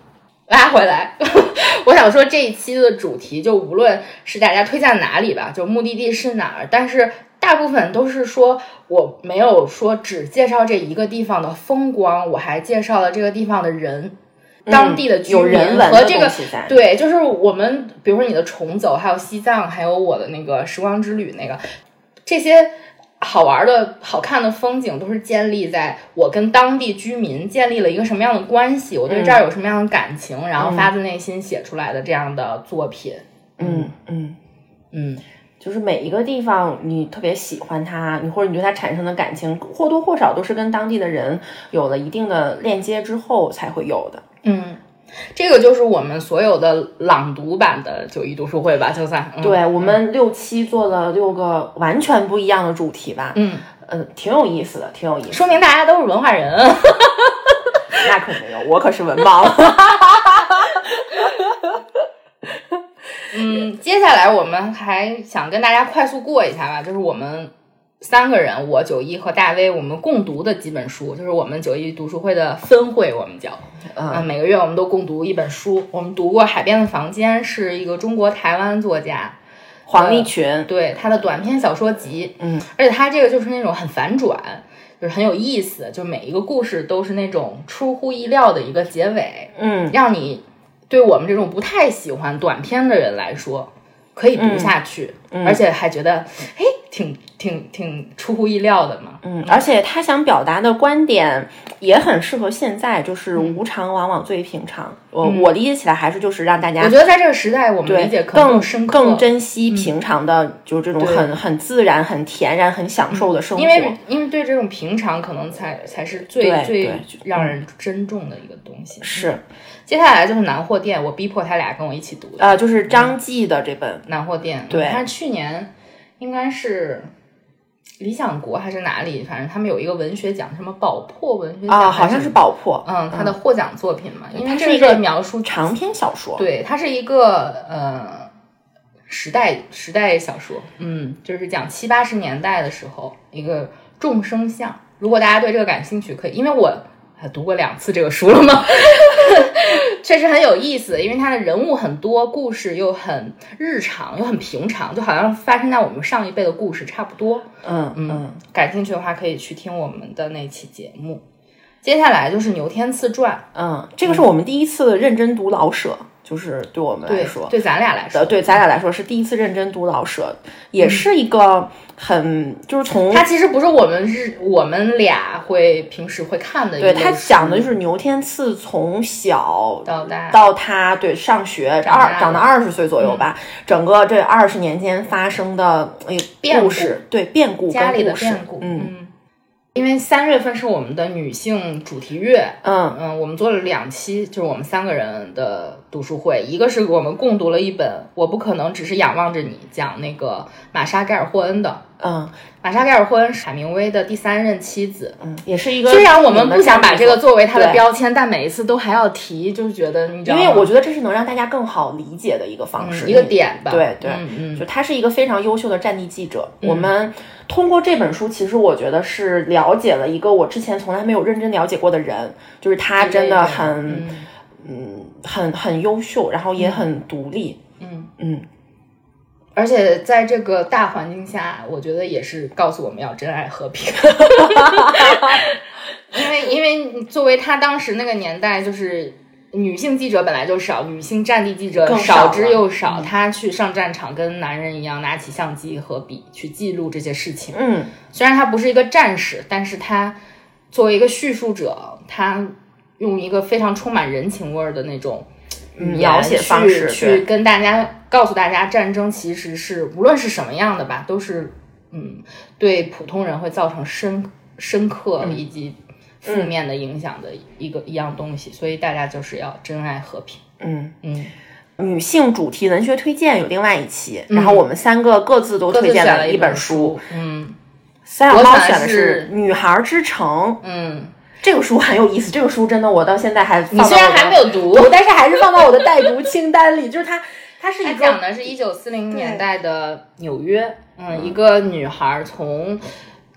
拉回来。我想说这一期的主题，就无论是大家推荐哪里吧，就目的地是哪儿，但是大部分都是说我没有说只介绍这一个地方的风光，我还介绍了这个地方的人。当地的居民和这个对，就是我们比如说你的重走，还有西藏，还有我的那个时光之旅那个这些好玩的好看的风景，都是建立在我跟当地居民建立了一个什么样的关系，我对这儿有什么样的感情，然后发自内心写出来的这样的作品。嗯嗯，嗯，就是每一个地方你特别喜欢它，你或者你对它产生的感情，或多或少都是跟当地的人有了一定的链接之后才会有的。嗯，这个就是我们所有的朗读版的九一读书会吧，就算、嗯、对我们六期做了六个完全不一样的主题吧，嗯，呃，挺有意思的，挺有意思。说明大家都是文化人。那可没有，我可是文盲。嗯，接下来我们还想跟大家快速过一下吧，就是我们三个人，我九一和大威，我们共读的几本书，就是我们九一读书会的分会，我们叫，嗯、嗯每个月我们都共读一本书。我们读过《海边的房间》，是一个中国台湾作家，黄立群，对他的短篇小说集，嗯，而且他这个就是那种很反转，就是很有意思，就每一个故事都是那种出乎意料的一个结尾，嗯。让你对我们这种不太喜欢短篇的人来说，可以读下去，嗯。而且还觉得哎，挺挺挺出乎意料的嘛。嗯，而且他想表达的观点也很适合现在，就是嗯无常往往最平常。我我理解起来还是就是让大家我觉得在这个时代，我们理解更深刻，嗯更珍惜平常的，就是这种很很自然、很恬然、很享受的生活。因为因为对这种平常，可能才才是最对最让人珍重的一个东西。是接下来就是南货店，我逼迫他俩跟我一起读的。呃，就是张继的这本，南货店，对他去年应该是理想国还是哪里，反正他们有一个文学奖，什么宝珀文学奖啊，好像是宝珀，嗯，他的获奖作品嘛，因为是一个描述长篇小说，对，它是一个呃时代时代小说，嗯，就是讲七八十年代的时候一个众生相。如果大家对这个感兴趣，可以，因为我还读过两次这个书了吗，确实很有意思，因为它的人物很多，故事又很日常又很平常，就好像发生在我们上一辈的故事差不多。嗯嗯，感兴趣的话，可以去听我们的那期节目。接下来就是牛天赐传，嗯，这个是我们第一次认真读老舍，就是对我们来说，对咱俩来说。呃，，对咱俩来说是第一次认真读老舍，也是一个很就是从他其实不是我们是我们俩会平时会看的一对他讲的就是牛天赐从小到大到他对上学二长到二十岁左右吧，整个这二十年间发生的哎变故故事，对变故家里的跟故事变故，嗯因为三月份是我们的女性主题月，嗯嗯，我们做了两期，就是我们三个人的读书会，一个是我们共读了一本《我不可能只是仰望着你》，讲那个玛莎盖尔霍恩的。嗯。玛莎盖尔霍恩是海明威的第三任妻子，嗯，也是一个虽然我们不想把这个作为他的标签，但每一次都还要提，就是觉得你知道吗？因为我觉得这是能让大家更好理解的一个方式，嗯一个点吧，对对，嗯嗯。就他是一个非常优秀的战地记者。我们通过这本书，其实我觉得是了解了一个我之前从来没有认真了解过的人，就是他真的很嗯。嗯很很优秀，然后也很独立。嗯。嗯，而且在这个大环境下，我觉得也是告诉我们要珍爱和平。因为因为作为他当时那个年代，就是女性记者本来就少，女性战地记者少之又少。她去上战场，跟男人一样拿起相机和笔去记录这些事情。嗯虽然他不是一个战士，但是他作为一个叙述者，他用一个非常充满人情味儿的那种描写方式去跟大家告诉大家，战争其实是无论是什么样的吧，都是嗯对普通人会造成深深刻以及负面的影响的一个、一样东西，所以大家就是要珍爱和平。嗯，嗯，女性主题文学推荐有另外一期，然后我们三个各自都推荐了一本书。，嗯三小猫选的是是《女孩之城》，嗯，这个书很有意思。这个书真的，我到现在还你虽然还没有读，读，但是还是放到我的待读清单里。就是它，它是一个讲的是一九四零年代的纽约，嗯，一个女孩从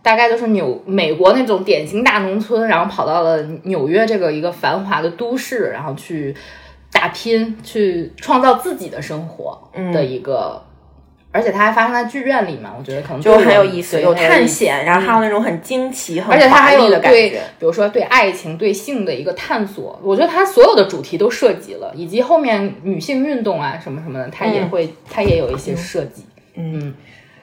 大概就是纽美国那种典型大农村，然后跑到了纽约这个一个繁华的都市，然后去打拼，去创造自己的生活的一个。而且它还发生在剧院里嘛，我觉得可能就很有意思，有探险，然后还有那种很惊奇、很而且它还有对的感觉。，比如说对爱情、对性的一个探索，我觉得它所有的主题都涉及了，以及后面女性运动啊什么什么的，它也嗯会，它也有一些设计。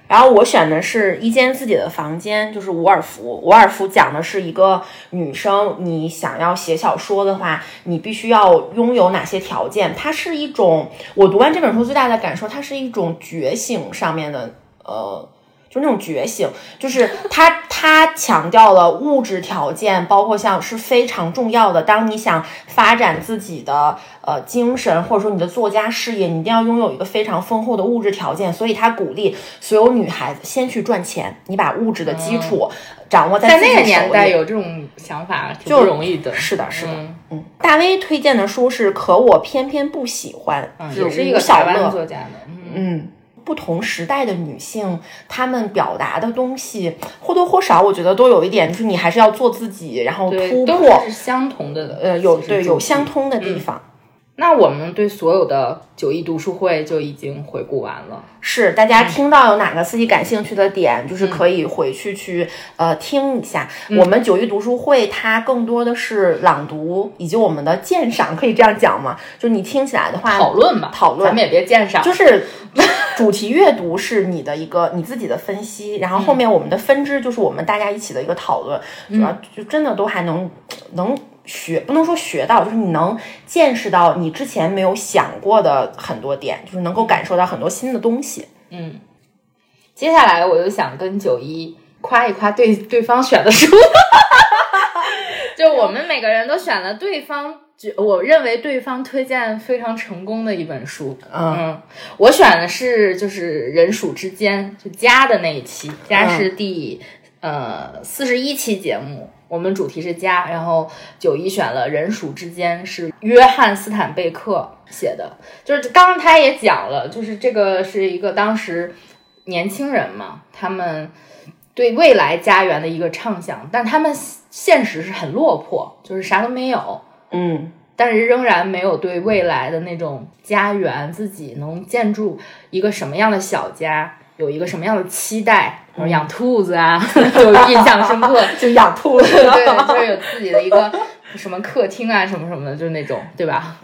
然后我选的是一间自己的房间，就是伍尔夫。伍尔夫讲的是一个女生，你想要写小说的话，你必须要拥有哪些条件？它是一种我读完这本书最大的感受，它是一种觉醒上面的呃。就那种觉醒，就是他他强调了物质条件，包括像是非常重要的。当你想发展自己的呃精神，或者说你的作家事业，你一定要拥有一个非常丰厚的物质条件。所以他鼓励所有女孩子先去赚钱，你把物质的基础掌握嗯在。那个年代有这种想法，挺就不容易的。是的，是的。嗯嗯，大威推荐的书是《可我偏偏不喜欢》，也是一个小台湾乐作家的。嗯，嗯，不同时代的女性，她们表达的东西或多或少，我觉得都有一点，就是你还是要做自己，然后突破是，相同的。呃，有对有相通的地方。那我们对所有的九一读书会就已经回顾完了。是，大家听到有哪个自己感兴趣的点，就是可以回去去呃听一下。我们九一读书会它更多的是朗读以及我们的鉴赏，可以这样讲吗？就是你听起来的话，讨论吧，讨论咱们也别鉴赏。就是 主题阅读是你的一个你自己的分析，然后后面我们的分支就是我们大家一起的一个讨论，主要就真的都还能能学，不能说学到，就是你能见识到你之前没有想过的很多点，就是能够感受到很多新的东西。嗯，接下来我就想跟九一夸一夸对对方选的书，就我们每个人都选了对方，就我认为对方推荐非常成功的一本书。嗯我选的是就是《人鼠之间》，就家的那一期，家是第、呃四十一期节目。我们主题是家，然后九一选了《人鼠之间》，是约翰斯坦贝克写的。就是刚刚他也讲了，就是这个是一个当时年轻人嘛，他们对未来家园的一个畅想，但他们现实是很落魄，就是啥都没有。嗯但是仍然没有对未来的那种家园，自己能建筑一个什么样的小家，有一个什么样的期待，比如养兔子啊，就印象深刻。就养兔子，对，就是有自己的一个什么客厅啊，什么什么的，就是那种，对吧？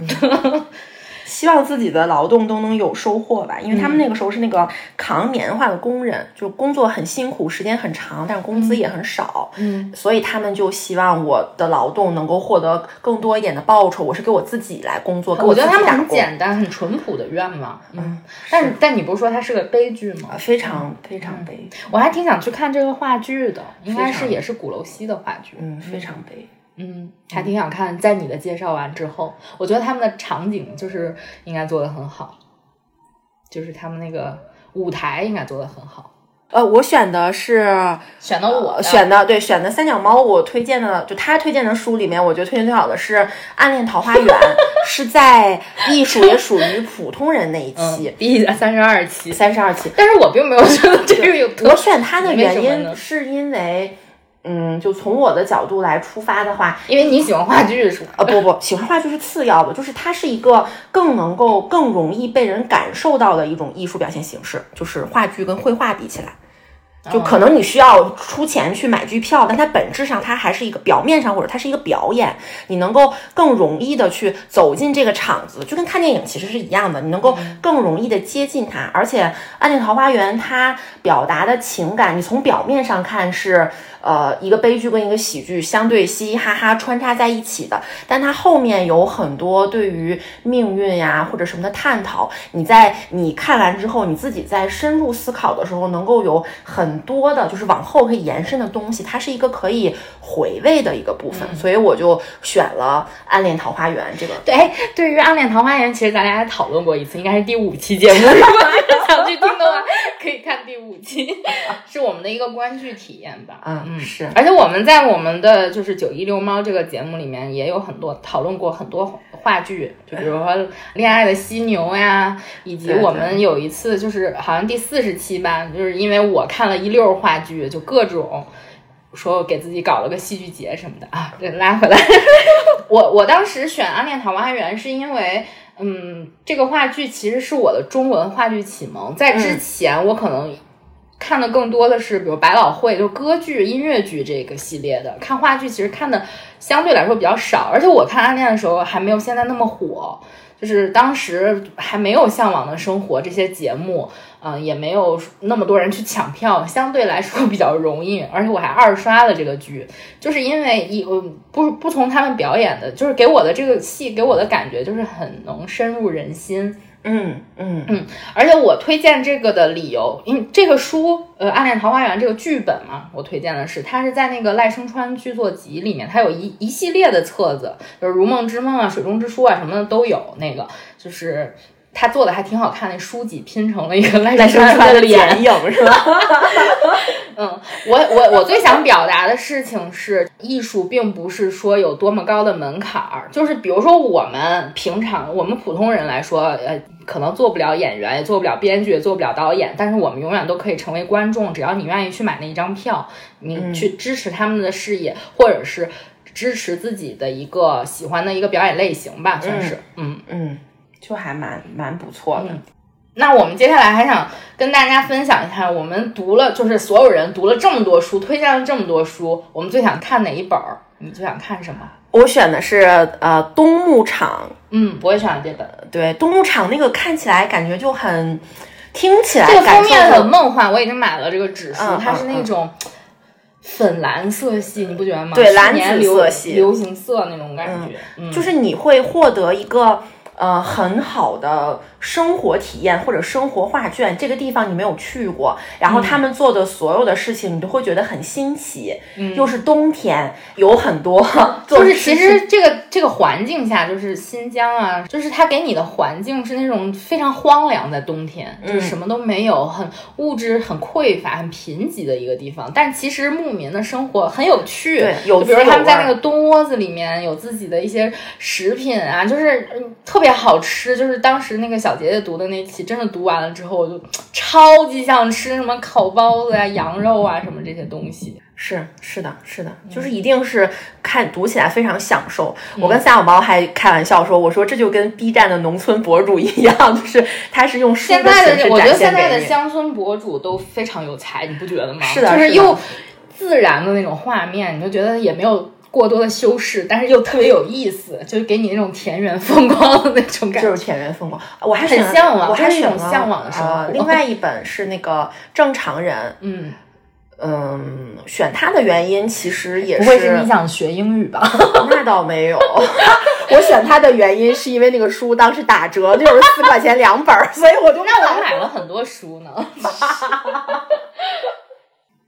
希望自己的劳动都能有收获吧，因为他们那个时候是那个扛棉花的工人，就工作很辛苦，时间很长，但是工资也很少，嗯，所以他们就希望我的劳动能够获得更多一点的报酬。我是给我自己来工作，给我自觉得他们很简单、很淳朴的愿望。嗯，但但你不是说它是个悲剧吗啊？非常非常悲，我还挺想去看这个话剧的，应该是也是鼓楼西的话剧。嗯，非常悲。嗯，还挺想看。在你的介绍完之后，我觉得他们的场景就是应该做的很好，就是他们那个舞台应该做的很好。呃，我选的是选的我的选的对选的三脚猫，我推荐的就他推荐的书里面，我觉得推荐最好的是《暗恋桃花源》，是在艺术也属于普通人那一嗯期，第三十二期，三十二期。但是我并没有觉得这个有特我选它的原因是因为，嗯，就从我的角度来出发的话，因为你喜欢话剧是吧？呃，不不，喜欢话剧是次要的，就是它是一个更能够、更容易被人感受到的一种艺术表现形式，就是话剧跟绘画比起来。就可能你需要出钱去买剧票，但它本质上它还是一个表面上或者它是一个表演，你能够更容易的去走进这个场子，就跟看电影其实是一样的，你能够更容易的接近它。而且《暗恋桃花源》它表达的情感，你从表面上看是呃一个悲剧跟一个喜剧相对嘻嘻哈哈穿插在一起的，但它后面有很多对于命运呀或者什么的探讨。你在你看完之后，你自己在深入思考的时候，能够有很很多的，就是往后可以延伸的东西，它是一个可以回味的一个部分，嗯所以我就选了《暗恋桃花源》这个。对，哎 对于《暗恋桃花源》，其实咱俩还讨论过一次，应该是第五期节目。如 果想去听的话，可以看第五期，是我们的一个观剧体验吧。嗯，嗯是，而且我们在我们的就是九一六猫这个节目里面也有很多讨论过很多话剧，就比如说《恋爱的犀牛》呀，以及我们有一次就是好像第四十期吧，就是因为我看了一溜儿话剧，就各种。说给自己搞了个戏剧节什么的啊，对，拉回来。我我当时选《暗恋桃花源》是因为，嗯，这个话剧其实是我的中文话剧启蒙。在之前，我可能看的更多的是，比如百老汇，就歌剧、音乐剧这个系列的。看话剧其实看的相对来说比较少，而且我看《暗恋》的时候还没有现在那么火，就是当时还没有《向往的生活》这些节目。嗯，也没有那么多人去抢票，相对来说比较容易，而且我还二刷了这个剧，就是因为一呃不不从他们表演的，就是给我的这个戏给我的感觉就是很能深入人心。嗯嗯嗯，而且我推荐这个的理由，因为这个书呃《暗恋桃花源》这个剧本嘛，我推荐的是它是在那个赖声川剧作集里面，它有一一系列的册子，就是《如梦之梦》啊、《水中之书》啊什么的都有，那个就是。他做的还挺好看，那书籍拼成了一个赖赖声川的脸影是吧？嗯，我我我最想表达的事情是，艺术并不是说有多么高的门槛儿，就是比如说我们平常我们普通人来说，呃，可能做不了演员，也做不了编剧，也做不了导演，但是我们永远都可以成为观众，只要你愿意去买那一张票，你去支持他们的事业，或者是支持自己的一个喜欢的一个表演类型吧，算是，嗯。嗯，就还蛮蛮不错的。那我们接下来还想跟大家分享一下，我们读了，就是所有人读了这么多书，推荐了这么多书，我们最想看哪一本儿？你最想看什么？我选的是呃东牧场，嗯，我也选了这本。对，东牧场那个看起来感觉就很，听起来这个封面很梦幻，我已经买了这个纸书，嗯它是嗯那种粉蓝色系，你不觉得吗？对蓝紫色系流行色那种感觉，嗯，就是你会获得一个呃很好的生活体验或者生活画卷。这个地方你没有去过，然后他们做的所有的事情你都会觉得很新奇。嗯，又是冬天，有很多 就是其实这个这个环境下，就是新疆啊，就是它给你的环境是那种非常荒凉，在冬天就是什么都没有，很物质很匮乏、很贫瘠的一个地方。但其实牧民的生活很有趣，对有就比如他们在那个冬窝子里面有自己的一些食品啊，就是嗯特别好吃。就是当时那个小杰姐读的那期，真的读完了之后，我就超级想吃什么烤包子呀、羊肉啊什么这些东西。是是的，是的，嗯就是一定是看读起来非常享受。我跟撒小猫还开玩笑说，我说这就跟 B 站的农村博主一样，就是他是用书现的形式在的我觉得展现现在的。乡村博主都非常有才，你不觉得吗？是的的就是又自然的那种画面，你就觉得也没有过多的修饰，但是又特别有意思，就是给你那种田园风光的那种感觉。就是田园风光，我还很向往我还就是一种选了向往的生活呃另外一本是那个正常人，嗯，嗯，选它的原因其实也不会是你想学英语吧？那倒没有，我选它的原因是因为那个书当时打折，六十四块钱两本儿，所以我就让我。买了很多书呢。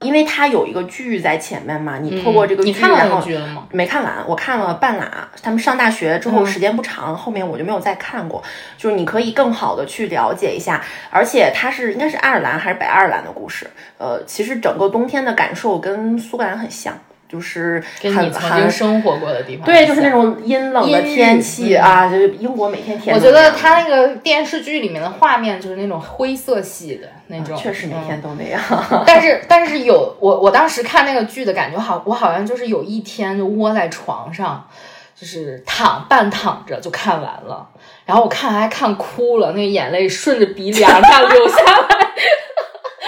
因为它有一个剧在前面嘛，你透过这个剧，然后？没看完，我看了半拉。他们上大学之后嗯时间不长，后面我就没有再看过。就是你可以更好的去了解一下，而且它是应该是爱尔兰还是北爱尔兰的故事。呃，其实整个冬天的感受跟苏格兰很像，就是很跟你曾经很生活过的地方对，就是那种阴冷的天气嗯啊，就是英国每天天我觉。得他那个电视剧里面的画面就是那种灰色系的那种，确实每嗯天都那样。但是但是有我我当时看那个剧的感觉好，我好像就是有一天就窝在床上，就是躺半躺着就看完了，然后我看还看哭了，那个眼泪顺着鼻梁 上流下来，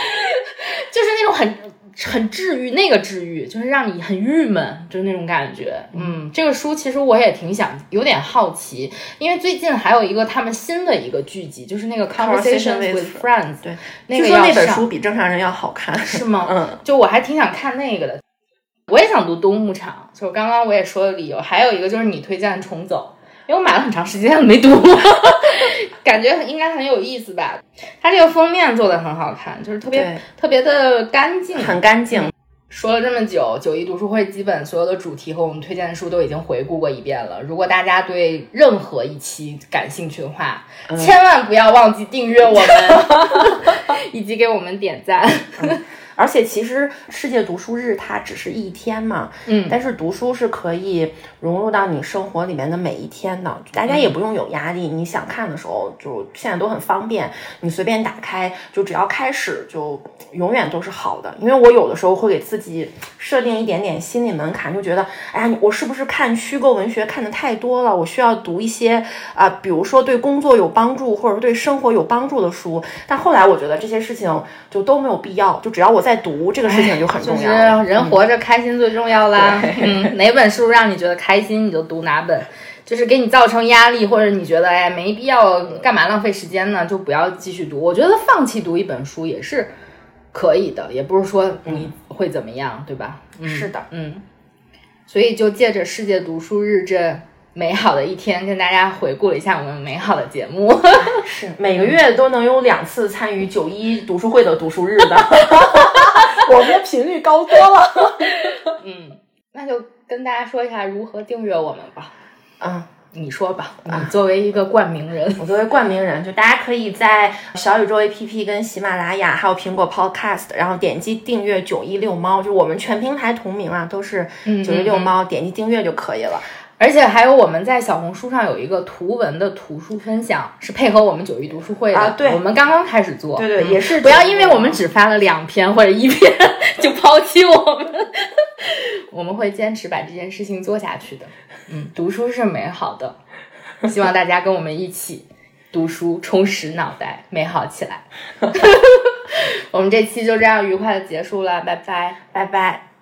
就是那种很。很治愈，那个治愈就是让你很郁闷，就是那种感觉。嗯，这个书其实我也挺想，有点好奇，因为最近还有一个他们新的一个剧集，就是那个 Conversation with Friends，对，那据说那本书比正常人要好看，是吗？嗯，就我还挺想看那个的。我也想读冬牧场，就刚刚我也说的理由，还有一个就是你推荐的重走，因为我买了很长时间了没读。感觉应该很有意思吧？它这个封面做的很好看，就是特别特别的干净，很干净。说了这么久，九一读书会基本所有的主题和我们推荐的书都已经回顾过一遍了。如果大家对任何一期感兴趣的话，千万不要忘记订阅我们，以及给我们点赞。而且其实世界读书日它只是一天嘛，嗯但是读书是可以融入到你生活里面的每一天的，大家也不用有压力，你想看的时候就现在都很方便，你随便打开，就只要开始就永远都是好的。因为我有的时候会给自己设定一点点心理门槛，就觉得，哎呀，我是不是看虚构文学看的太多了？我需要读一些啊、比如说对工作有帮助或者对生活有帮助的书。但后来我觉得这些事情就都没有必要，就只要我在读这个事情就很重就是要了。嗯人活着开心最重要啦。嗯，哪本书让你觉得开心，你就读哪本。就是给你造成压力，或者你觉得哎没必要，干嘛浪费时间呢？就不要继续读。我觉得放弃读一本书也是可以的，也不是说你会怎么样，对吧？嗯是的，嗯，所以就借着世界读书日这美好的一天，跟大家回顾了一下我们美好的节目。是每个月都能有两次参与九一读书会的读书日的，我们的频率高多了。嗯，那就跟大家说一下如何订阅我们吧。嗯，你说吧，你作为一个冠名人，我作为冠名人，就大家可以在小宇宙 APP、跟喜马拉雅还有苹果 Podcast，然后点击订阅九一六猫，就我们全平台同名啊，都是九一六猫，点击订阅就可以了。而且还有我们在小红书上有一个图文的图书分享，是配合我们九一读书会的。啊对我们刚刚开始做。对对，嗯也是不要因为我们只发了两篇或者一篇就抛弃我们，我们会坚持把这件事情做下去的。嗯，读书是美好的，希望大家跟我们一起读书，充实脑袋，美好起来。我们这期就这样愉快的结束了，拜拜。拜拜。